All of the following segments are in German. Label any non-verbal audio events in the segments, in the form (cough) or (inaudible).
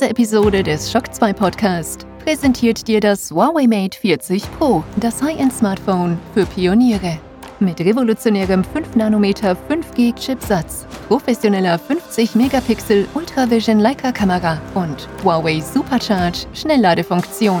Diese Episode des Shock 2 Podcast präsentiert dir das Huawei Mate 40 Pro, das High-End-Smartphone für Pioniere. Mit revolutionärem 5 nm 5G-Chipsatz, professioneller 50 Megapixel Ultravision Leica-Kamera und Huawei Supercharge Schnellladefunktion.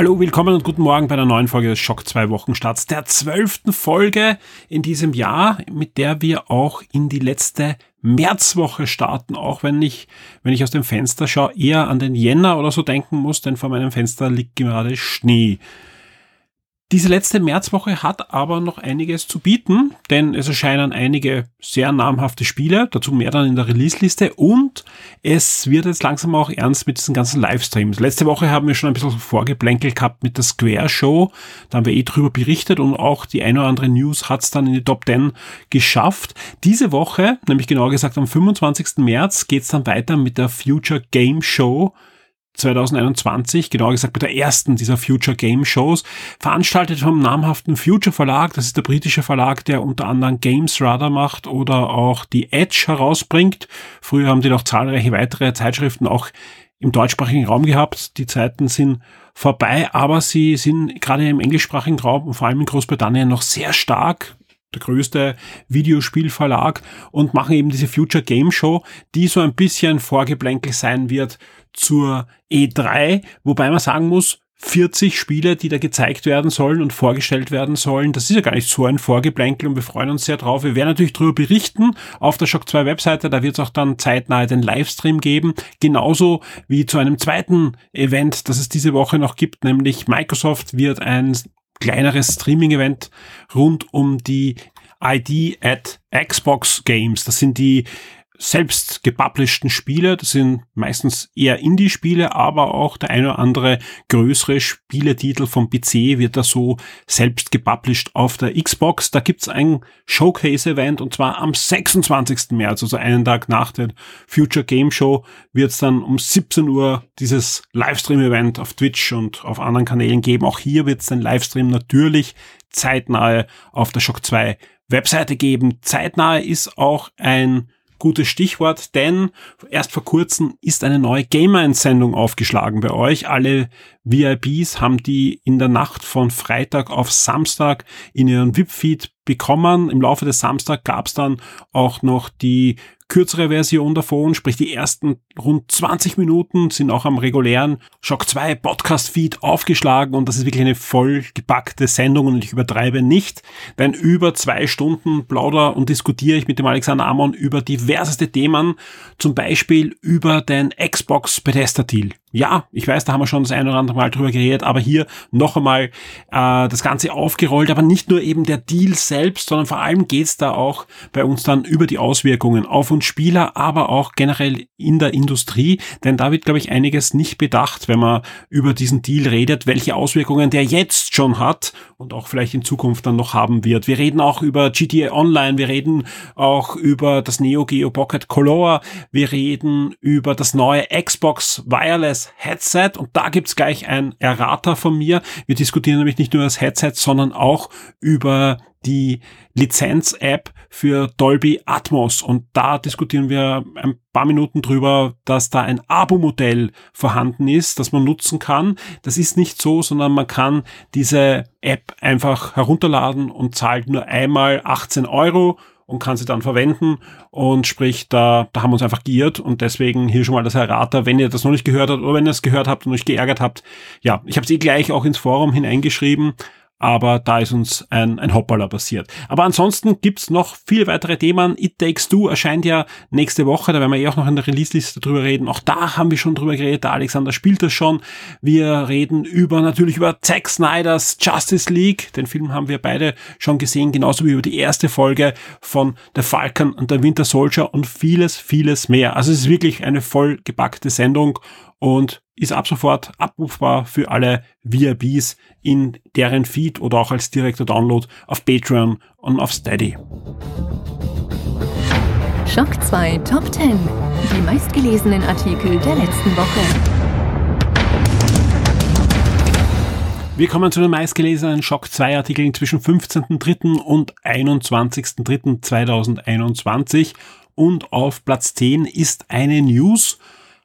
Hallo, willkommen und guten Morgen bei der neuen Folge des Schock 2 Wochenstarts, der zwölften Folge in diesem Jahr, mit der wir auch in die letzte Märzwoche starten, auch wenn ich, wenn ich aus dem Fenster schaue, eher an den Jänner oder so denken muss, denn vor meinem Fenster liegt gerade Schnee. Diese letzte Märzwoche hat aber noch einiges zu bieten, denn es erscheinen einige sehr namhafte Spiele, dazu mehr dann in der Release-Liste und es wird jetzt langsam auch ernst mit diesen ganzen Livestreams. Letzte Woche haben wir schon ein bisschen vorgeplänkelt gehabt mit der Square Show, da haben wir eh drüber berichtet und auch die eine oder andere News hat es dann in die Top 10 geschafft. Diese Woche, nämlich genauer gesagt am 25. März, geht es dann weiter mit der Future Game Show 2021, genauer gesagt bei der ersten dieser Future Game Shows, veranstaltet vom namhaften Future Verlag. Das ist der britische Verlag, der unter anderem Games Radar macht oder auch die Edge herausbringt. Früher haben die noch zahlreiche weitere Zeitschriften auch im deutschsprachigen Raum gehabt. Die Zeiten sind vorbei, aber sie sind gerade im englischsprachigen Raum und vor allem in Großbritannien noch sehr stark der größte Videospielverlag und machen eben diese Future Game Show, die so ein bisschen Vorgeplänkel sein wird zur E3, wobei man sagen muss, 40 Spiele, die da gezeigt werden sollen und vorgestellt werden sollen. Das ist ja gar nicht so ein Vorgeplänkel und wir freuen uns sehr drauf. Wir werden natürlich darüber berichten auf der Shock 2 Webseite. Da wird es auch dann zeitnah den Livestream geben. Genauso wie zu einem zweiten Event, das es diese Woche noch gibt, nämlich Microsoft wird ein kleineres Streaming-Event rund um die ID at Xbox Games. Das sind die selbst gepublisheden Spiele. Das sind meistens eher Indie-Spiele, aber auch der eine oder andere größere Spieletitel vom PC wird da so selbst gepublished auf der Xbox. Da gibt's ein Showcase-Event und zwar am 26. März, also einen Tag nach der Future Game Show, wird's dann um 17 Uhr dieses Livestream-Event auf Twitch und auf anderen Kanälen geben. Auch hier wird's den Livestream natürlich zeitnahe auf der Shock 2 Webseite geben. Zeitnahe ist auch ein gutes Stichwort, denn erst vor kurzem ist eine neue Gamer-Entsendung aufgeschlagen bei euch. Alle VIPs haben die in der Nacht von Freitag auf Samstag in ihren VIP-Feed bekommen. Im Laufe des Samstags gab es dann auch noch die kürzere Version davon, sprich die ersten rund 20 Minuten sind auch am regulären Shock 2 Podcast Feed aufgeschlagen und das ist wirklich eine vollgepackte Sendung und ich übertreibe nicht, denn über zwei Stunden plauder und diskutiere ich mit dem Alexander Amon über diverseste Themen, zum Beispiel über den Xbox Bethesda Deal. Ja, ich weiß, da haben wir schon das ein oder andere Mal drüber geredet, aber hier noch einmal äh, das Ganze aufgerollt, aber nicht nur eben der Deal selbst, sondern vor allem geht's da auch bei uns dann über die Auswirkungen auf uns Spieler, aber auch generell in der Industrie, denn da wird, glaube ich, einiges nicht bedacht, wenn man über diesen Deal redet, welche Auswirkungen der jetzt schon hat und auch vielleicht in Zukunft dann noch haben wird. Wir reden auch über GTA Online, wir reden auch über das Neo Geo Pocket Color, wir reden über das neue Xbox Wireless das Headset und da gibt's gleich ein Errater von mir. Wir diskutieren nämlich nicht nur das Headset, sondern auch über die Lizenz-App für Dolby Atmos und da diskutieren wir ein paar Minuten drüber, dass da ein Abo-Modell vorhanden ist, das man nutzen kann. Das ist nicht so, sondern man kann diese App einfach herunterladen und zahlt nur einmal 18 Euro und kann sie dann verwenden. Und sprich, da, da haben wir uns einfach geirrt und deswegen hier schon mal das Errater, wenn ihr das noch nicht gehört habt oder wenn ihr es gehört habt und euch geärgert habt. Ja, ich habe es eh gleich auch ins Forum hineingeschrieben. Aber da ist uns ein, ein Hoppala passiert. Aber ansonsten gibt's noch viele weitere Themen. It Takes Two erscheint ja nächste Woche, da werden wir eh auch noch in der Release-Liste drüber reden. Auch da haben wir schon drüber geredet, der Alexander spielt das schon. Wir reden über natürlich über Zack Snyders Justice League, den Film haben wir beide schon gesehen, genauso wie über die erste Folge von The Falcon und der Winter Soldier und vieles, vieles mehr. Also es ist wirklich eine vollgepackte Sendung und ist ab sofort abrufbar für alle VIPs in deren Feed oder auch als direkter Download auf Patreon und auf Steady. Schock 2 Top 10. Die meistgelesenen Artikel der letzten Woche. Wir kommen zu den meistgelesenen Schock 2 Artikeln zwischen 15.3. und 21.3.2021 und auf Platz 10 ist eine News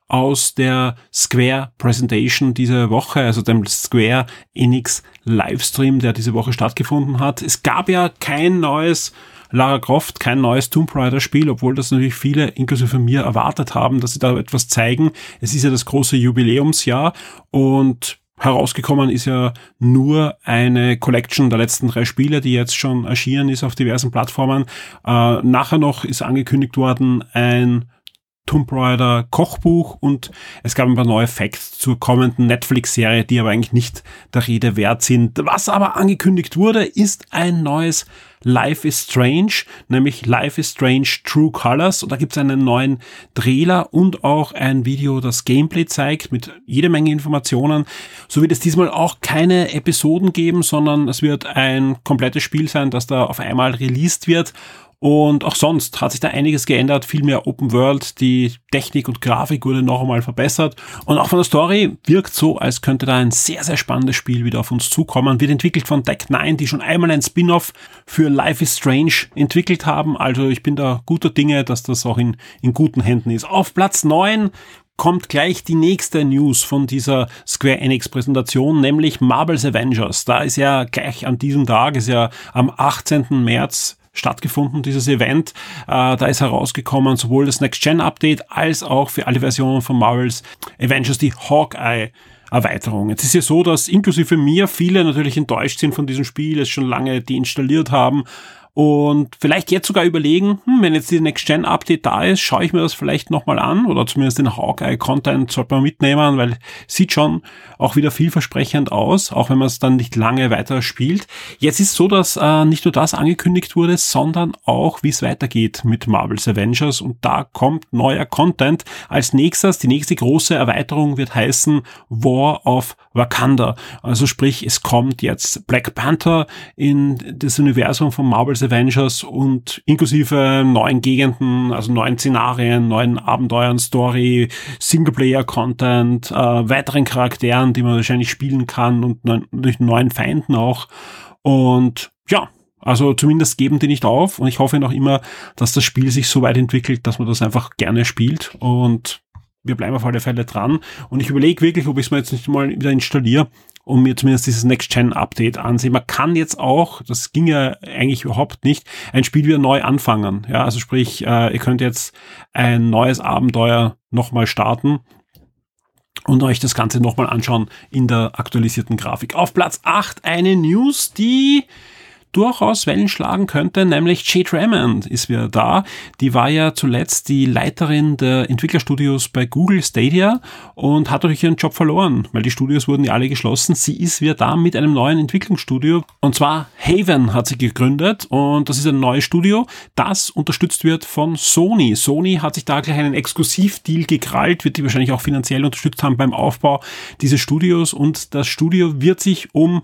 aus der Square Presentation diese Woche, also dem Square Enix Livestream, der diese Woche stattgefunden hat. Es gab ja kein neues Lara Croft, kein neues Tomb Raider Spiel, obwohl das natürlich viele, inklusive mir, erwartet haben, dass sie da etwas zeigen. Es ist ja das große Jubiläumsjahr und herausgekommen ist ja nur eine Collection der letzten drei Spiele, die jetzt schon erschienen ist auf diversen Plattformen. Äh, nachher noch ist angekündigt worden ein Tomb Raider Kochbuch und es gab ein paar neue Facts zur kommenden Netflix-Serie, die aber eigentlich nicht der Rede wert sind. Was aber angekündigt wurde, ist ein neues Life is Strange, nämlich Life is Strange True Colors. Und da gibt es einen neuen Trailer und auch ein Video, das Gameplay zeigt mit jede Menge Informationen. So wird es diesmal auch keine Episoden geben, sondern es wird ein komplettes Spiel sein, das da auf einmal released wird. Und auch sonst hat sich da einiges geändert, viel mehr Open World, die Technik und Grafik wurde noch einmal verbessert. Und auch von der Story wirkt so, als könnte da ein sehr, sehr spannendes Spiel wieder auf uns zukommen. Wird entwickelt von Deck 9, die schon einmal ein Spin-off für Life is Strange entwickelt haben. Also ich bin da guter Dinge, dass das auch in, in guten Händen ist. Auf Platz 9 kommt gleich die nächste News von dieser Square Enix Präsentation, nämlich Marvel's Avengers. Da ist ja gleich an diesem Tag, ist ja am 18. März stattgefunden, dieses Event. Äh, da ist herausgekommen sowohl das Next-Gen-Update als auch für alle Versionen von Marvels Avengers die Hawkeye Erweiterung. Jetzt ist ja so, dass inklusive mir viele natürlich enttäuscht sind von diesem Spiel, es schon lange deinstalliert haben und vielleicht jetzt sogar überlegen, hm, wenn jetzt die Next-Gen-Update da ist, schaue ich mir das vielleicht nochmal an oder zumindest den Hawkeye-Content sollte man mitnehmen, weil sieht schon auch wieder vielversprechend aus, auch wenn man es dann nicht lange weiter spielt. Jetzt ist so, dass äh, nicht nur das angekündigt wurde, sondern auch, wie es weitergeht mit Marvel's Avengers und da kommt neuer Content. Als nächstes, die nächste große Erweiterung wird heißen War of Wakanda. Also sprich, es kommt jetzt Black Panther in das Universum von Marvel's Avengers und inklusive neuen Gegenden, also neuen Szenarien, neuen Abenteuern, Story, Singleplayer-Content, äh, weiteren Charakteren, die man wahrscheinlich spielen kann und durch neuen Feinden auch. Und ja, also zumindest geben die nicht auf. Und ich hoffe noch immer, dass das Spiel sich so weit entwickelt, dass man das einfach gerne spielt. Und wir bleiben auf alle Fälle dran. Und ich überlege wirklich, ob ich es mir jetzt nicht mal wieder installiere und mir zumindest dieses Next-Gen-Update ansehen. Man kann jetzt auch, das ging ja eigentlich überhaupt nicht, ein Spiel wieder neu anfangen. Ja, also sprich, äh, ihr könnt jetzt ein neues Abenteuer nochmal starten und euch das Ganze nochmal anschauen in der aktualisierten Grafik. Auf Platz 8 eine News, die durchaus Wellen schlagen könnte, nämlich Jade Raymond ist wieder da. Die war ja zuletzt die Leiterin der Entwicklerstudios bei Google Stadia und hat durch ihren Job verloren, weil die Studios wurden ja alle geschlossen. Sie ist wieder da mit einem neuen Entwicklungsstudio und zwar Haven hat sie gegründet und das ist ein neues Studio, das unterstützt wird von Sony. Sony hat sich da gleich einen Exklusivdeal gekrallt, wird die wahrscheinlich auch finanziell unterstützt haben beim Aufbau dieses Studios und das Studio wird sich um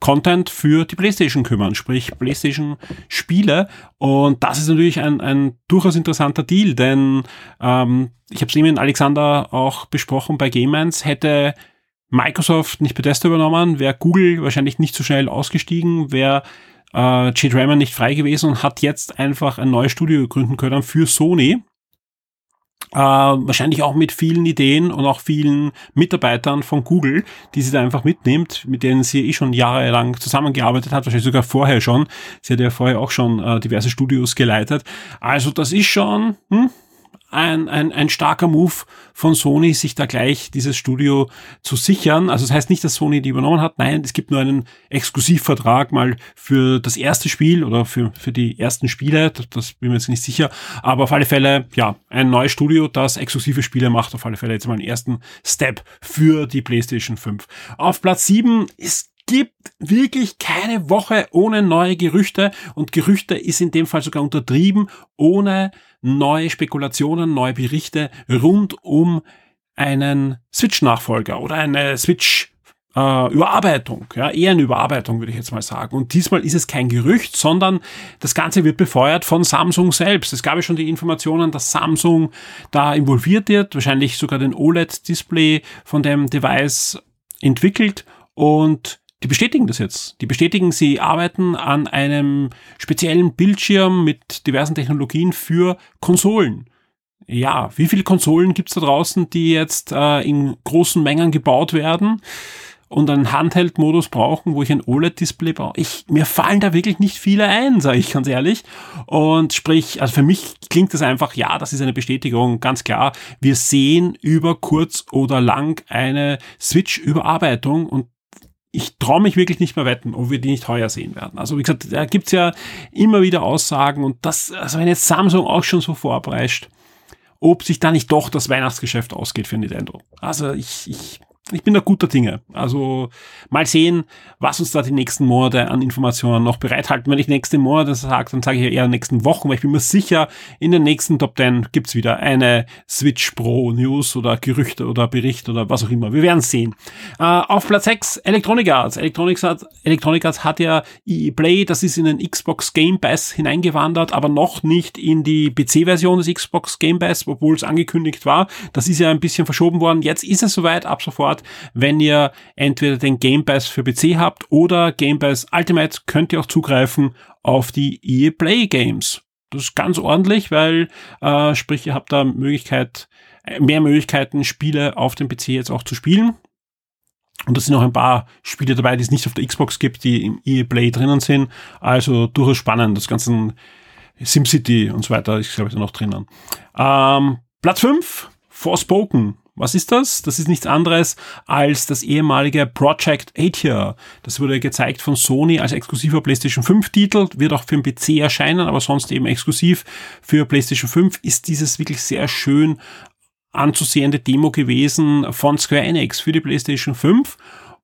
Content für die PlayStation kümmern, sprich PlayStation Spiele. Und das ist natürlich ein, ein durchaus interessanter Deal, denn ähm, ich habe es eben mit Alexander auch besprochen bei Game hätte Microsoft nicht Bethesda übernommen, wäre Google wahrscheinlich nicht so schnell ausgestiegen, wäre äh, Jade Raymond nicht frei gewesen und hat jetzt einfach ein neues Studio gründen können für Sony äh, wahrscheinlich auch mit vielen Ideen und auch vielen Mitarbeitern von Google, die sie da einfach mitnimmt, mit denen sie eh schon jahrelang zusammengearbeitet hat, wahrscheinlich sogar vorher schon. Sie hat ja vorher auch schon äh, diverse Studios geleitet. Also das ist schon hm, ein, ein, ein starker Move von Sony, sich da gleich dieses Studio zu sichern. Also das heißt nicht, dass Sony die übernommen hat. Nein, es gibt nur einen Exklusivvertrag mal für das erste Spiel oder für, für die ersten Spiele. Das, das bin mir jetzt nicht sicher. Aber auf alle Fälle, ja, ein neues Studio, das exklusive Spiele macht. Auf alle Fälle jetzt mal einen ersten Step für die PlayStation 5. Auf Platz 7 ist gibt wirklich keine Woche ohne neue Gerüchte und Gerüchte ist in dem Fall sogar untertrieben, ohne neue Spekulationen, neue Berichte rund um einen Switch-Nachfolger oder eine Switch äh, Überarbeitung, ja, eher eine Überarbeitung, würde ich jetzt mal sagen. Und diesmal ist es kein Gerücht, sondern das Ganze wird befeuert von Samsung selbst. Es gab ja schon die Informationen, dass Samsung da involviert wird, wahrscheinlich sogar den OLED-Display von dem Device entwickelt und die bestätigen das jetzt. Die bestätigen, sie arbeiten an einem speziellen Bildschirm mit diversen Technologien für Konsolen. Ja, wie viele Konsolen gibt's da draußen, die jetzt äh, in großen Mengen gebaut werden und einen Handheld-Modus brauchen, wo ich ein OLED-Display brauche? Ich, mir fallen da wirklich nicht viele ein, sage ich ganz ehrlich. Und sprich, also für mich klingt das einfach, ja, das ist eine Bestätigung, ganz klar. Wir sehen über kurz oder lang eine Switch-Überarbeitung und ich traue mich wirklich nicht mehr wetten, ob wir die nicht heuer sehen werden. Also wie gesagt, da gibt's ja immer wieder Aussagen und das, also wenn jetzt Samsung auch schon so vorpreischt, ob sich da nicht doch das Weihnachtsgeschäft ausgeht für Nintendo. Also ich, ich ich bin da guter Dinge. Also mal sehen, was uns da die nächsten Monate an Informationen noch bereithalten. Wenn ich nächste Monate sage, dann sage ich eher nächsten Wochen, weil ich bin mir sicher, in den nächsten Top 10 gibt's wieder eine Switch Pro News oder Gerüchte oder Bericht oder was auch immer. Wir werden sehen. Äh, auf Platz 6 Electronic Arts. Electronic Arts, Electronic Arts hat ja EA Play, das ist in den Xbox Game Pass hineingewandert, aber noch nicht in die PC-Version des Xbox Game Pass, obwohl es angekündigt war. Das ist ja ein bisschen verschoben worden. Jetzt ist es soweit, ab sofort Start. Wenn ihr entweder den Game Pass für PC habt oder Game Pass Ultimate, könnt ihr auch zugreifen auf die EA Play Games. Das ist ganz ordentlich, weil äh, sprich, ihr habt da Möglichkeit, mehr Möglichkeiten, Spiele auf dem PC jetzt auch zu spielen. Und da sind noch ein paar Spiele dabei, die es nicht auf der Xbox gibt, die im EA Play drinnen sind. Also durchaus spannend. Das ganze SimCity und so weiter ist, glaube ich, da noch drinnen. Ähm, Platz 5, Forspoken. Was ist das? Das ist nichts anderes als das ehemalige Project Atia. Das wurde gezeigt von Sony als exklusiver PlayStation 5 Titel, wird auch für den PC erscheinen, aber sonst eben exklusiv für PlayStation 5 ist dieses wirklich sehr schön anzusehende Demo gewesen von Square Enix für die PlayStation 5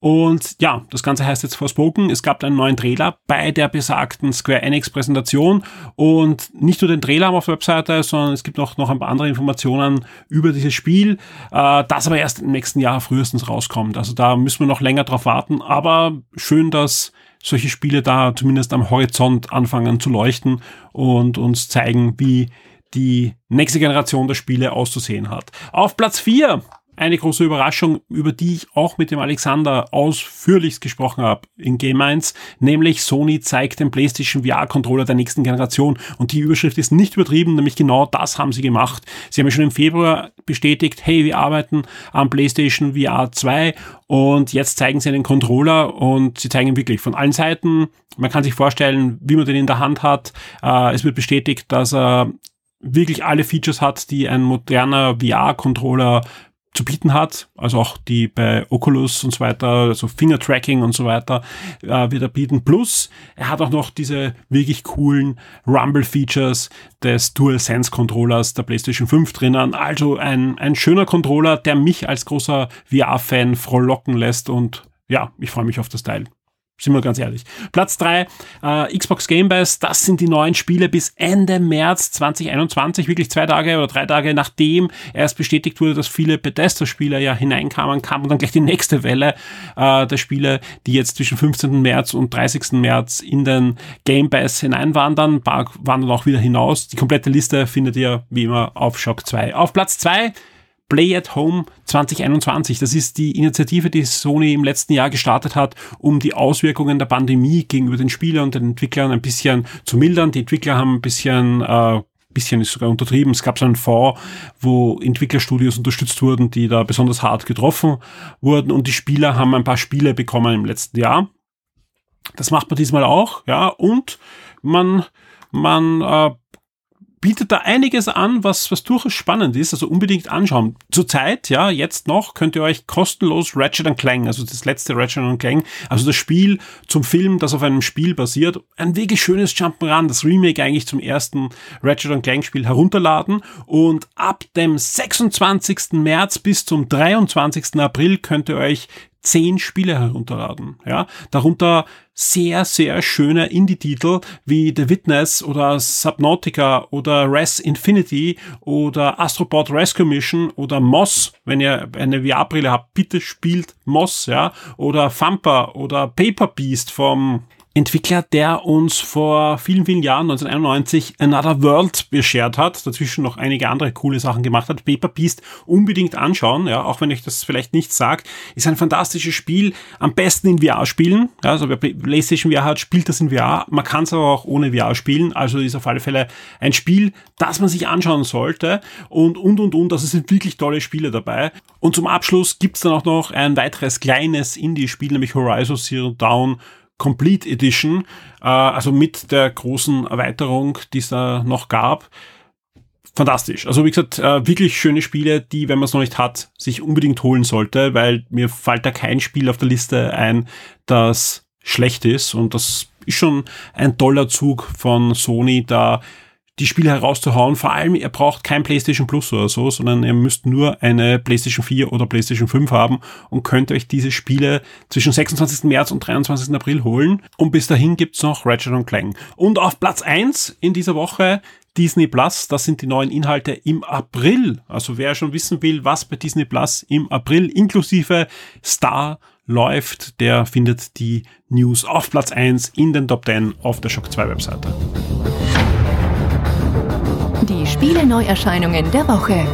und ja, das Ganze heißt jetzt Forspoken. Es gab einen neuen Trailer bei der besagten Square Enix Präsentation. Und nicht nur den Trailer auf der Webseite, sondern es gibt noch, noch ein paar andere Informationen über dieses Spiel, äh, das aber erst im nächsten Jahr frühestens rauskommt. Also da müssen wir noch länger drauf warten. Aber schön, dass solche Spiele da zumindest am Horizont anfangen zu leuchten und uns zeigen, wie die nächste Generation der Spiele auszusehen hat. Auf Platz 4 eine große Überraschung, über die ich auch mit dem Alexander ausführlichst gesprochen habe in Game 1, nämlich Sony zeigt den PlayStation VR-Controller der nächsten Generation und die Überschrift ist nicht übertrieben, nämlich genau das haben sie gemacht. Sie haben ja schon im Februar bestätigt, hey, wir arbeiten am PlayStation VR 2 und jetzt zeigen sie einen Controller und sie zeigen ihn wirklich von allen Seiten. Man kann sich vorstellen, wie man den in der Hand hat. Äh, es wird bestätigt, dass er wirklich alle Features hat, die ein moderner VR-Controller zu bieten hat, also auch die bei Oculus und so weiter, also Finger-Tracking und so weiter, äh, wird er bieten. Plus, er hat auch noch diese wirklich coolen Rumble-Features des DualSense-Controllers der PlayStation 5 drinnen. Also ein, ein schöner Controller, der mich als großer VR-Fan frohlocken lässt und ja, ich freue mich auf das Teil. Sind wir ganz ehrlich. Platz drei äh, Xbox Game Pass, das sind die neuen Spiele bis Ende März 2021, wirklich zwei Tage oder drei Tage nachdem erst bestätigt wurde, dass viele Bethesda-Spieler ja hineinkamen, kam dann gleich die nächste Welle äh, der Spiele, die jetzt zwischen 15. März und 30. März in den Game Pass hineinwandern, ein paar wandern auch wieder hinaus. Die komplette Liste findet ihr wie immer auf Shock 2. Auf Platz zwei Play at Home 2021. Das ist die Initiative, die Sony im letzten Jahr gestartet hat, um die Auswirkungen der Pandemie gegenüber den Spielern und den Entwicklern ein bisschen zu mildern. Die Entwickler haben ein bisschen äh, bisschen ist sogar untertrieben. Es gab so einen Fonds, wo Entwicklerstudios unterstützt wurden, die da besonders hart getroffen wurden und die Spieler haben ein paar Spiele bekommen im letzten Jahr. Das macht man diesmal auch, ja, und man, man äh, bietet da einiges an, was, was durchaus spannend ist, also unbedingt anschauen. Zurzeit, ja, jetzt noch, könnt ihr euch kostenlos Ratchet Clank, also das letzte Ratchet Clank, also das Spiel zum Film, das auf einem Spiel basiert, ein wirklich schönes Jump'n'Run, das Remake eigentlich zum ersten Ratchet Clank Spiel herunterladen und ab dem 26. März bis zum 23. April könnt ihr euch zehn Spiele herunterladen. Ja, darunter sehr, sehr schöne Indie-Titel wie The Witness oder Subnautica oder Res Infinity oder Astrobot Rescue Mission oder Moss. Wenn ihr eine VR-Brille habt, bitte spielt Moss, ja, oder Thumper oder Paper Beast vom Entwickler, der uns vor vielen, vielen Jahren, 1991, Another World beschert hat, dazwischen noch einige andere coole Sachen gemacht hat. Paper Beast unbedingt anschauen, ja, auch wenn euch das vielleicht nicht sagt, ist ein fantastisches Spiel, am besten in VR spielen. Ja, also wer PlayStation VR hat, spielt das in VR. Man kann es aber auch ohne VR spielen, also ist auf alle Fälle ein Spiel, das man sich anschauen sollte und, und, und, und, also sind wirklich tolle Spiele dabei. Und zum Abschluss gibt's dann auch noch ein weiteres kleines Indie-Spiel, nämlich Horizon Zero Dawn Complete Edition, äh, also mit der großen Erweiterung, die es da noch gab. Fantastisch. Also wie gesagt, äh, wirklich schöne Spiele, die, wenn man es noch nicht hat, sich unbedingt holen sollte, weil mir fällt da kein Spiel auf der Liste ein, das schlecht ist. Und das ist schon ein toller Zug von Sony, da die Spiele herauszuhauen. Vor allem, ihr braucht kein PlayStation Plus oder so, sondern ihr müsst nur eine PlayStation 4 oder PlayStation 5 haben und könnt euch diese Spiele zwischen 26. März und 23. April holen. Und bis dahin gibt's noch Ratchet Clank. Und auf Platz 1 in dieser Woche Disney Plus, das sind die neuen Inhalte im April. Also wer schon wissen will, was bei Disney Plus im April inklusive Star läuft, der findet die News auf Platz 1 in den Top 10 auf der Shock 2 Webseite. Die Spiele-Neuerscheinungen der Woche.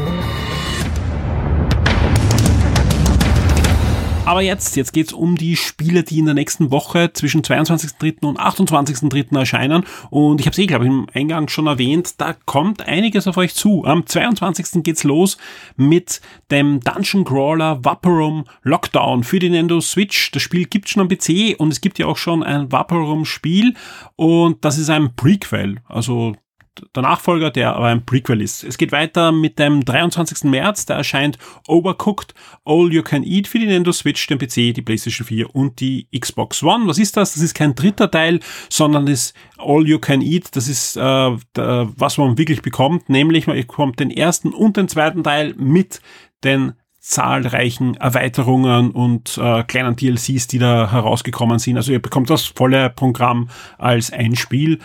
Aber jetzt, jetzt geht's um die Spiele, die in der nächsten Woche zwischen 22.3. und 28.3. erscheinen. Und ich habe es eh, glaube ich, im Eingang schon erwähnt, da kommt einiges auf euch zu. Am 22. geht's los mit dem Dungeon Crawler Vaporum Lockdown für die Nintendo Switch. Das Spiel gibt's schon am PC und es gibt ja auch schon ein Vaporum Spiel und das ist ein Prequel. Also der Nachfolger, der aber ein Prequel ist. Es geht weiter mit dem 23. März, da erscheint Overcooked All You Can Eat für die Nintendo Switch, den PC, die PlayStation 4 und die Xbox One. Was ist das? Das ist kein dritter Teil, sondern das All You Can Eat, das ist äh, was man wirklich bekommt, nämlich man bekommt den ersten und den zweiten Teil mit den zahlreichen Erweiterungen und äh, kleinen DLCs, die da herausgekommen sind. Also ihr bekommt das volle Programm als ein Spiel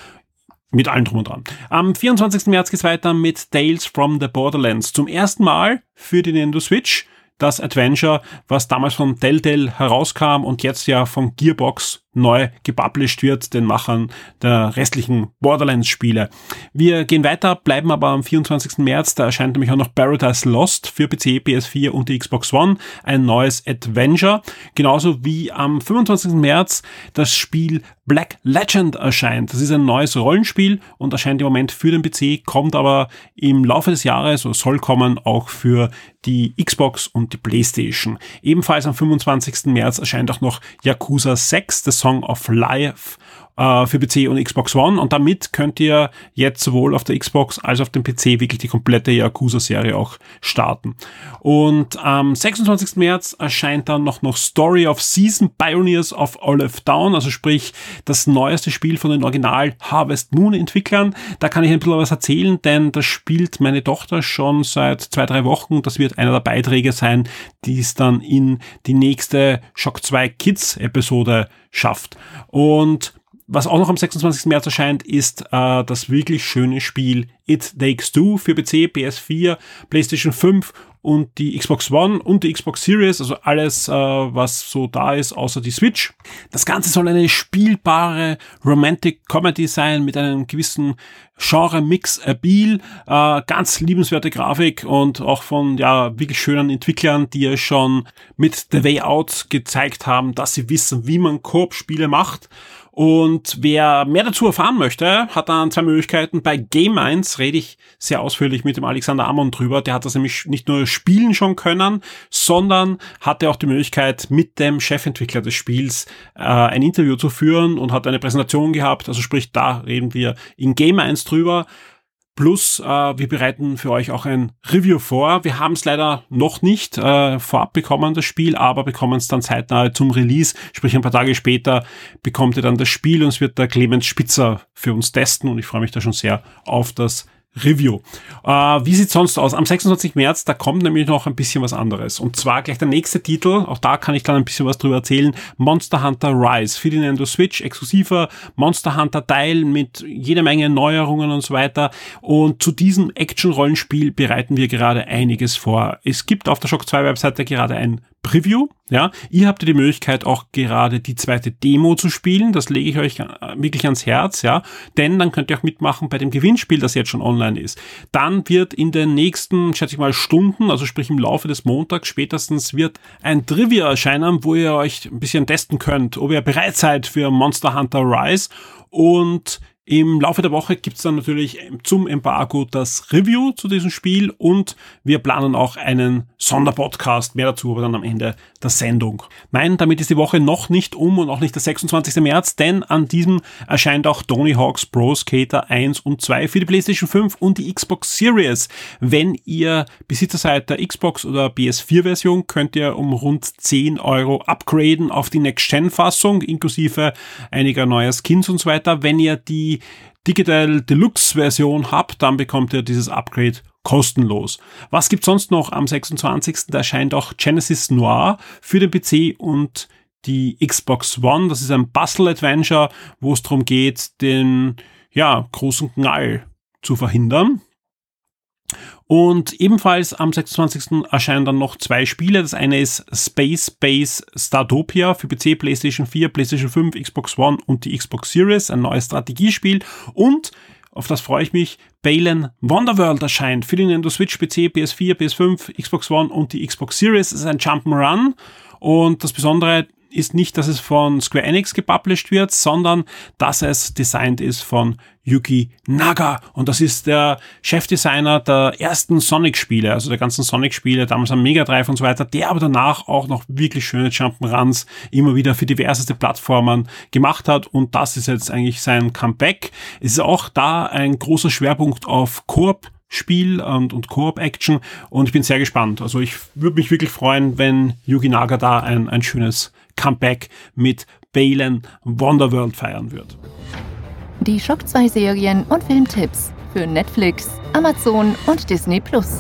mit allem drum und dran. Am 24. März geht's weiter mit Tales from the Borderlands. Zum ersten Mal für die Nintendo Switch das Adventure, was damals von Telltale herauskam und jetzt ja von Gearbox neu gepublished wird, den Machern der restlichen Borderlands-Spiele. Wir gehen weiter, bleiben aber am 24. März, da erscheint nämlich auch noch Paradise Lost für PC, PS4 und die Xbox One, ein neues Adventure, genauso wie am 25. März das Spiel Black Legend erscheint. Das ist ein neues Rollenspiel und erscheint im Moment für den PC, kommt aber im Laufe des Jahres oder soll kommen auch für die Xbox und die Playstation. Ebenfalls am 25. März erscheint auch noch Yakuza 6, das Song of Life äh, für PC und Xbox One und damit könnt ihr jetzt sowohl auf der Xbox als auch auf dem PC wirklich die komplette Yakuza-Serie auch starten. Und am 26. März erscheint dann noch noch Story of Season Pioneers of Olive Down, also sprich das neueste Spiel von den Original Harvest Moon Entwicklern. Da kann ich ein bisschen was erzählen, denn das spielt meine Tochter schon seit zwei, drei Wochen. Das wird einer der Beiträge sein, die es dann in die nächste Shock 2 Kids Episode schafft. Und was auch noch am 26. März erscheint, ist äh, das wirklich schöne Spiel It Takes Two für PC, PS4, PlayStation 5 und die Xbox One und die Xbox Series, also alles, äh, was so da ist, außer die Switch. Das Ganze soll eine spielbare Romantic Comedy sein mit einem gewissen Genre-Mix Abil, äh, ganz liebenswerte Grafik und auch von ja wirklich schönen Entwicklern, die ja schon mit The Way Out gezeigt haben, dass sie wissen, wie man Koop-Spiele macht und wer mehr dazu erfahren möchte, hat dann zwei Möglichkeiten. Bei Game 1 rede ich sehr ausführlich mit dem Alexander Amon drüber. Der hat das nämlich nicht nur spielen schon können, sondern hatte auch die Möglichkeit, mit dem Chefentwickler des Spiels äh, ein Interview zu führen und hat eine Präsentation gehabt. Also sprich, da reden wir in Game 1 drüber. Plus, äh, wir bereiten für euch auch ein Review vor. Wir haben es leider noch nicht äh, vorab bekommen, das Spiel, aber bekommen es dann zeitnah zum Release. Sprich, ein paar Tage später bekommt ihr dann das Spiel und es wird der Clemens Spitzer für uns testen und ich freue mich da schon sehr auf das Review. Äh, wie sieht's sonst aus? Am 26. März, da kommt nämlich noch ein bisschen was anderes. Und zwar gleich der nächste Titel, auch da kann ich dann ein bisschen was drüber erzählen. Monster Hunter Rise für die Nintendo Switch, exklusiver Monster Hunter Teil mit jeder Menge Neuerungen und so weiter. Und zu diesem Action-Rollenspiel bereiten wir gerade einiges vor. Es gibt auf der Shock 2 Webseite gerade ein Preview. Ja, ihr habt die Möglichkeit auch gerade die zweite Demo zu spielen. Das lege ich euch äh, wirklich ans Herz, ja, denn dann könnt ihr auch mitmachen bei dem Gewinnspiel, das jetzt schon online ist. Dann wird in den nächsten, schätze ich mal, Stunden, also sprich im Laufe des Montags spätestens, wird ein Trivia erscheinen, wo ihr euch ein bisschen testen könnt, ob ihr bereit seid für Monster Hunter Rise und im Laufe der Woche gibt's dann natürlich zum Embargo das Review zu diesem Spiel und wir planen auch einen Sonderpodcast, mehr dazu aber dann am Ende der Sendung. Nein, damit ist die Woche noch nicht um und auch nicht der 26. März, denn an diesem erscheint auch Tony Hawk's Pro Skater 1 und 2 für die PlayStation 5 und die Xbox Series. Wenn ihr Besitzer seid der Xbox oder PS4 Version, könnt ihr um rund 10 Euro upgraden auf die Next-Gen-Fassung, inklusive einiger neuer Skins und so weiter. Wenn ihr die Digital Deluxe Version habt, dann bekommt ihr dieses Upgrade kostenlos. Was gibt sonst noch am 26. Da erscheint auch Genesis Noir für den PC und die Xbox One. Das ist ein Bustle Adventure, wo es darum geht, den ja, großen Knall zu verhindern. Und ebenfalls am 26. erscheinen dann noch zwei Spiele. Das eine ist Space Base Startopia für PC, PlayStation 4, PlayStation 5, Xbox One und die Xbox Series, ein neues Strategiespiel. Und auf das freue ich mich. Balen Wonderworld erscheint für die Nintendo Switch, PC, PS4, PS5, Xbox One und die Xbox Series. Es ist ein Jump'n'Run. Und das Besondere ist nicht, dass es von Square Enix gepublished wird, sondern dass es designt ist von Yuki Naga. Und das ist der Chefdesigner der ersten Sonic-Spiele, also der ganzen Sonic-Spiele, damals am Mega Drive und so weiter, der aber danach auch noch wirklich schöne Jump'n'Runs immer wieder für diverseste Plattformen gemacht hat. Und das ist jetzt eigentlich sein Comeback. Es ist auch da ein großer Schwerpunkt auf Koop Spiel und, und Koop-Action und ich bin sehr gespannt. Also ich würde mich wirklich freuen, wenn Yugi Naga da ein, ein schönes Comeback mit Balen Wonderworld feiern wird. Die Shock 2 Serien und Filmtipps für Netflix, Amazon und Disney Plus.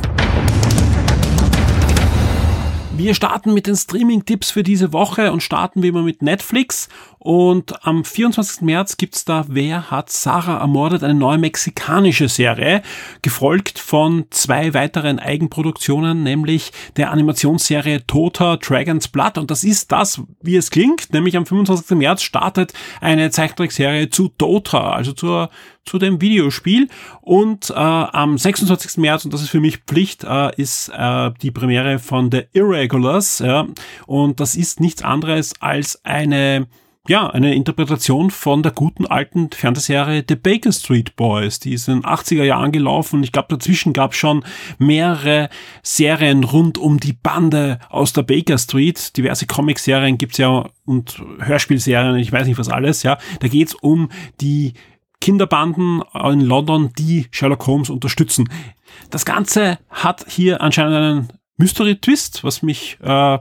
Wir starten mit den Streaming-Tipps für diese Woche und starten wie immer mit Netflix. Und am 24. März gibt's da Wer hat Sarah ermordet? Eine neue mexikanische Serie, gefolgt von zwei weiteren Eigenproduktionen, nämlich der Animationsserie Tota Dragon's Blood. Und das ist das, wie es klingt, nämlich am 25. März startet eine Zeichentrickserie zu Tota, also zur zu dem Videospiel. Und äh, am 26. März, und das ist für mich Pflicht, äh, ist äh, die Premiere von The Irregulars. Ja, und das ist nichts anderes als eine ja, eine Interpretation von der guten alten Fernsehserie The Baker Street Boys. Die ist in den 80er Jahren gelaufen. Ich glaube, dazwischen gab es schon mehrere Serien rund um die Bande aus der Baker Street. Diverse Comicserien gibt's ja und Hörspielserien, ich weiß nicht was alles. Ja, Da geht's um die Kinderbanden in London, die Sherlock Holmes unterstützen. Das Ganze hat hier anscheinend einen Mystery Twist, was mich äh,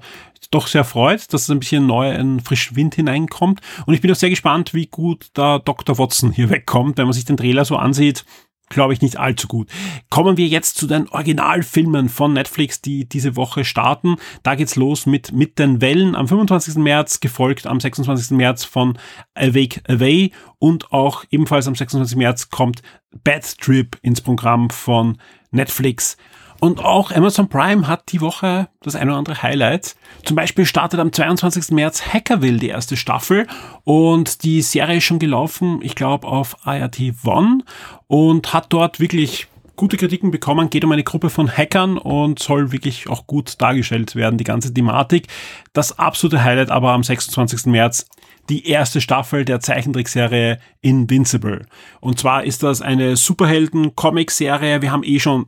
doch sehr freut, dass es ein bisschen neu, ein frischen Wind hineinkommt. Und ich bin auch sehr gespannt, wie gut da Dr. Watson hier wegkommt, wenn man sich den Trailer so ansieht glaube ich, nicht allzu gut. Kommen wir jetzt zu den Originalfilmen von Netflix, die diese Woche starten. Da geht's los mit Mit den Wellen am 25. März, gefolgt am 26. März von Awake Away und auch ebenfalls am 26. März kommt Bad Trip ins Programm von Netflix. Und auch Amazon Prime hat die Woche das eine oder andere Highlight. Zum Beispiel startet am 22. März Hackerville die erste Staffel und die Serie ist schon gelaufen, ich glaube, auf IRT One und hat dort wirklich gute Kritiken bekommen, geht um eine Gruppe von Hackern und soll wirklich auch gut dargestellt werden, die ganze Thematik. Das absolute Highlight aber am 26. März die erste Staffel der Zeichentrickserie Invincible. Und zwar ist das eine Superhelden-Comic-Serie. Wir haben eh schon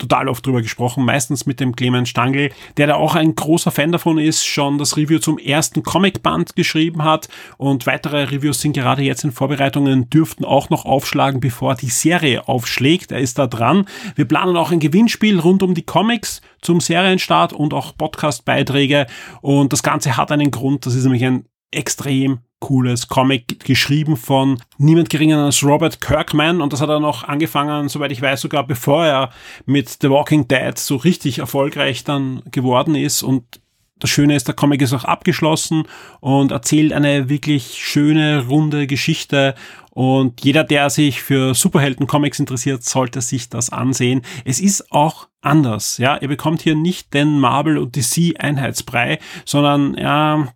total oft drüber gesprochen, meistens mit dem Clemens Stangl, der da auch ein großer Fan davon ist, schon das Review zum ersten Comicband geschrieben hat und weitere Reviews sind gerade jetzt in Vorbereitungen, dürften auch noch aufschlagen, bevor die Serie aufschlägt. Er ist da dran. Wir planen auch ein Gewinnspiel rund um die Comics zum Serienstart und auch Podcast-Beiträge und das Ganze hat einen Grund, das ist nämlich ein extrem cooles Comic geschrieben von niemand geringer als Robert Kirkman und das hat er noch angefangen, soweit ich weiß, sogar bevor er mit The Walking Dead so richtig erfolgreich dann geworden ist und das Schöne ist, der Comic ist auch abgeschlossen und erzählt eine wirklich schöne, runde Geschichte. Und jeder, der sich für Superhelden-Comics interessiert, sollte sich das ansehen. Es ist auch anders, ja. Ihr bekommt hier nicht den Marvel und DC Einheitsbrei, sondern, ja,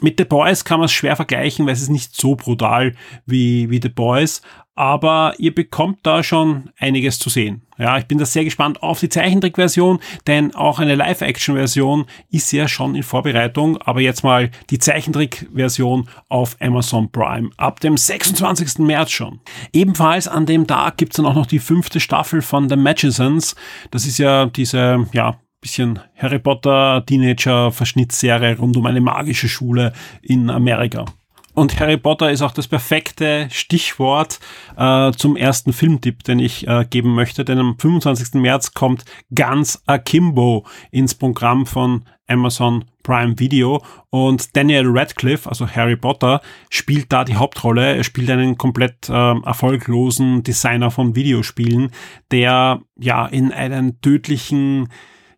mit The Boys kann man es schwer vergleichen, weil es ist nicht so brutal wie, wie The Boys, aber ihr bekommt da schon einiges zu sehen. Ja, ich bin da sehr gespannt auf die Zeichentrickversion, denn auch eine Live-Action-Version ist ja schon in Vorbereitung, aber jetzt mal die Zeichentrick-Version auf Amazon Prime ab dem 26. März schon. Ebenfalls an dem Tag gibt's dann auch noch die fünfte Staffel von The Magicians. Das ist ja diese, ja, bisschen Harry Potter Teenager Verschnittsserie rund um eine magische Schule in Amerika. Und Harry Potter ist auch das perfekte Stichwort äh, zum ersten Filmtipp, den ich äh, geben möchte. Denn am 25. März kommt Guns Akimbo ins Programm von Amazon Prime Video und Daniel Radcliffe, also Harry Potter, spielt da die Hauptrolle. Er spielt einen komplett äh, erfolglosen Designer von Videospielen, der ja in einen tödlichen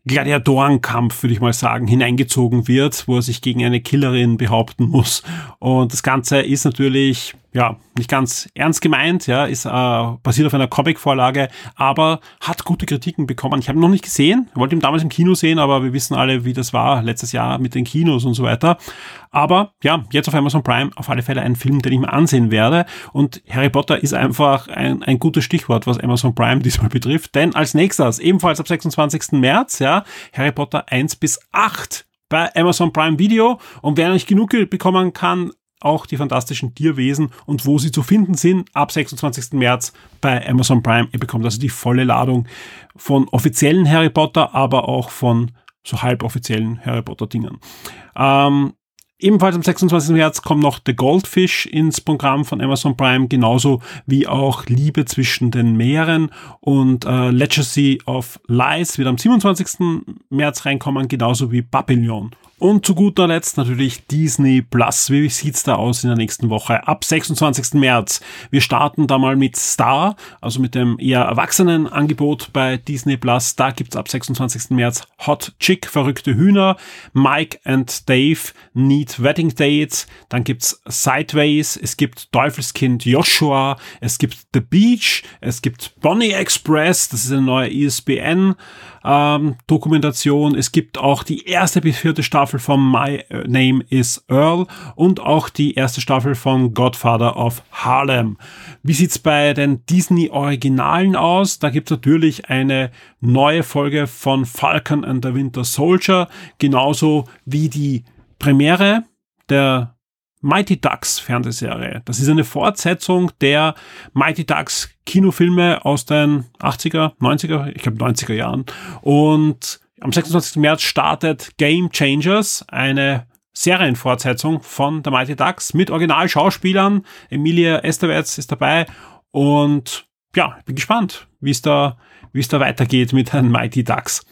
Gladiatorenkampf, würde ich mal sagen, hineingezogen wird, wo er sich gegen eine Killerin behaupten muss. Und das Ganze ist natürlich ja, nicht ganz ernst gemeint, ja, ist äh, basiert auf einer Comic-Vorlage, aber hat gute Kritiken bekommen. Ich habe ihn noch nicht gesehen, wollte ihn damals im Kino sehen, aber wir wissen alle, wie das war letztes Jahr mit den Kinos und so weiter. Aber ja, jetzt auf Amazon Prime auf alle Fälle ein Film, den ich mir ansehen werde. Und Harry Potter ist einfach ein, ein gutes Stichwort, was Amazon Prime (laughs) diesmal betrifft. Denn als nächstes, ebenfalls ab 26. März, ja, Harry Potter 1 bis 8 bei Amazon Prime Video. Und wer nicht genug bekommen kann, auch die fantastischen Tierwesen und wo sie zu finden sind ab 26. März bei Amazon Prime. Ihr bekommt also die volle Ladung von offiziellen Harry Potter, aber auch von so halboffiziellen Harry Potter Dingen. Ähm, Ebenfalls am 26. März kommt noch The Goldfish ins Programm von Amazon Prime, genauso wie auch Liebe zwischen den Meeren und äh, Legacy of Lies wird am 27. März reinkommen, genauso wie Babylon. Und zu guter Letzt natürlich Disney Plus. Wie sieht's da aus in der nächsten Woche? Ab 26. März. Wir starten da mal mit Star, also mit dem eher erwachsenen Angebot bei Disney Plus. Da gibt's ab 26. März Hot Chick, verrückte Hühner, Mike and Dave, Need Wedding Dates. Dann gibt's Sideways, es gibt Teufelskind Joshua, es gibt The Beach, es gibt Bonnie Express, das ist eine neue ISBN ähm, Dokumentation. Es gibt auch die erste bis vierte Staffel von My Name is Earl und auch die erste Staffel von Godfather of Harlem. Wie sieht's bei den Disney Originalen aus? Da gibt's natürlich eine neue Folge von Falcon and the Winter Soldier, genauso wie die Premiere der Mighty Ducks Fernsehserie. Das ist eine Fortsetzung der Mighty Ducks Kinofilme aus den 80er, 90er, ich glaube 90er Jahren. Und am 26. März startet Game Changers, eine Serienfortsetzung von der Mighty Ducks mit Originalschauspielern. Emilia Estevez ist dabei und ja, bin gespannt, wie es da, wie es da weitergeht mit den Mighty Ducks.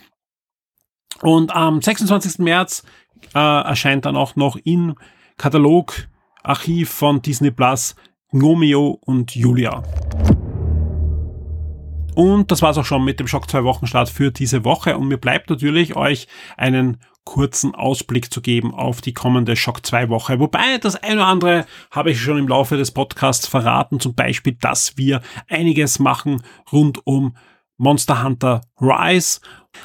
Und am 26. März äh, erscheint dann auch noch in Katalogarchiv von Disney Plus, Gnomeo und Julia. Und das war's auch schon mit dem Schock 2 Wochenstart für diese Woche. Und mir bleibt natürlich, euch einen kurzen Ausblick zu geben auf die kommende Schock 2 Woche. Wobei das eine oder andere habe ich schon im Laufe des Podcasts verraten. Zum Beispiel, dass wir einiges machen rund um Monster Hunter Rise.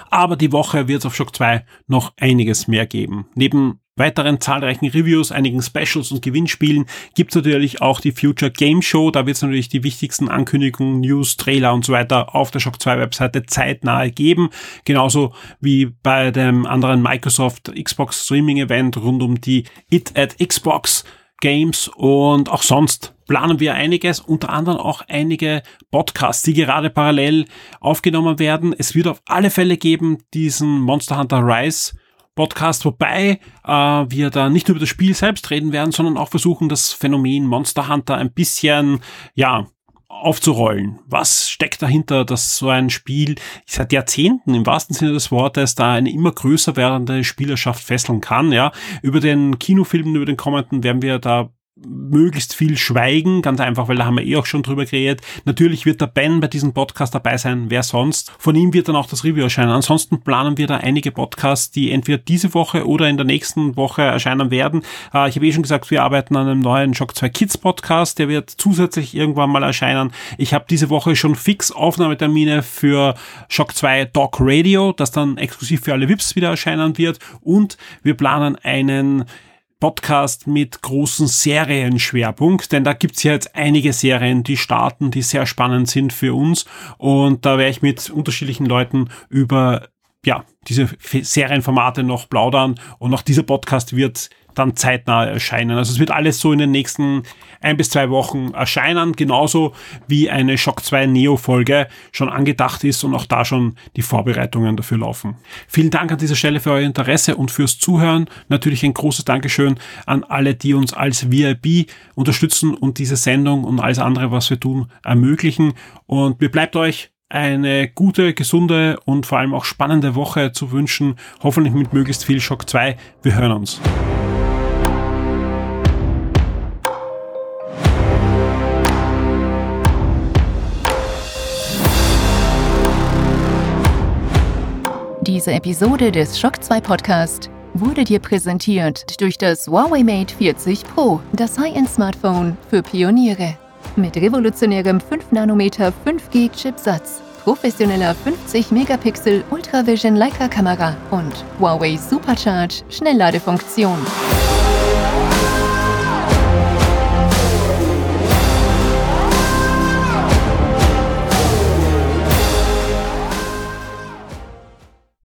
Aber die Woche wird es auf Shock 2 noch einiges mehr geben. Neben weiteren zahlreichen Reviews, einigen Specials und Gewinnspielen gibt es natürlich auch die Future Game Show. Da wird es natürlich die wichtigsten Ankündigungen, News, Trailer und so weiter auf der Shock 2 Webseite zeitnah geben. Genauso wie bei dem anderen Microsoft Xbox Streaming Event rund um die It at Xbox Games und auch sonst planen wir einiges, unter anderem auch einige Podcasts, die gerade parallel aufgenommen werden. Es wird auf alle Fälle geben diesen Monster Hunter Rise Podcast, wobei äh, wir da nicht nur über das Spiel selbst reden werden, sondern auch versuchen, das Phänomen Monster Hunter ein bisschen, ja, aufzurollen. Was steckt dahinter, dass so ein Spiel seit Jahrzehnten im wahrsten Sinne des Wortes da eine immer größer werdende Spielerschaft fesseln kann, ja. Über den Kinofilm, über den kommenden werden wir da möglichst viel schweigen, ganz einfach, weil da haben wir eh auch schon drüber geredet. Natürlich wird der Ben bei diesem Podcast dabei sein, wer sonst. Von ihm wird dann auch das Review erscheinen. Ansonsten planen wir da einige Podcasts, die entweder diese Woche oder in der nächsten Woche erscheinen werden. Äh, ich habe eh schon gesagt, wir arbeiten an einem neuen Shock 2 Kids Podcast, der wird zusätzlich irgendwann mal erscheinen. Ich habe diese Woche schon fix Aufnahmetermine für Shock 2 Dog Radio, das dann exklusiv für alle VIPs wieder erscheinen wird und wir planen einen Podcast mit großen Serienschwerpunkt, denn da gibt's ja jetzt einige Serien, die starten, die sehr spannend sind für uns. Und da werde ich mit unterschiedlichen Leuten über ja, diese Serienformate noch plaudern. Und auch dieser Podcast wird dann zeitnah erscheinen. Also es wird alles so in den nächsten ein bis zwei Wochen erscheinen, genauso wie eine Shock 2 Neo Folge schon angedacht ist und auch da schon die Vorbereitungen dafür laufen. Vielen Dank an dieser Stelle für euer Interesse und fürs Zuhören. Natürlich ein großes Dankeschön an alle, die uns als VIP unterstützen und diese Sendung und alles andere, was wir tun, ermöglichen. Und mir bleibt euch eine gute, gesunde und vor allem auch spannende Woche zu wünschen. Hoffentlich mit möglichst viel Shock 2. Wir hören uns. Diese Episode des Shock 2 Podcast wurde dir präsentiert durch das Huawei Mate 40 Pro, das High-End-Smartphone für Pioniere. Mit revolutionärem 5 Nanometer 5G Chipsatz, professioneller 50 Megapixel Ultravision Leica Kamera und Huawei Supercharge Schnellladefunktion.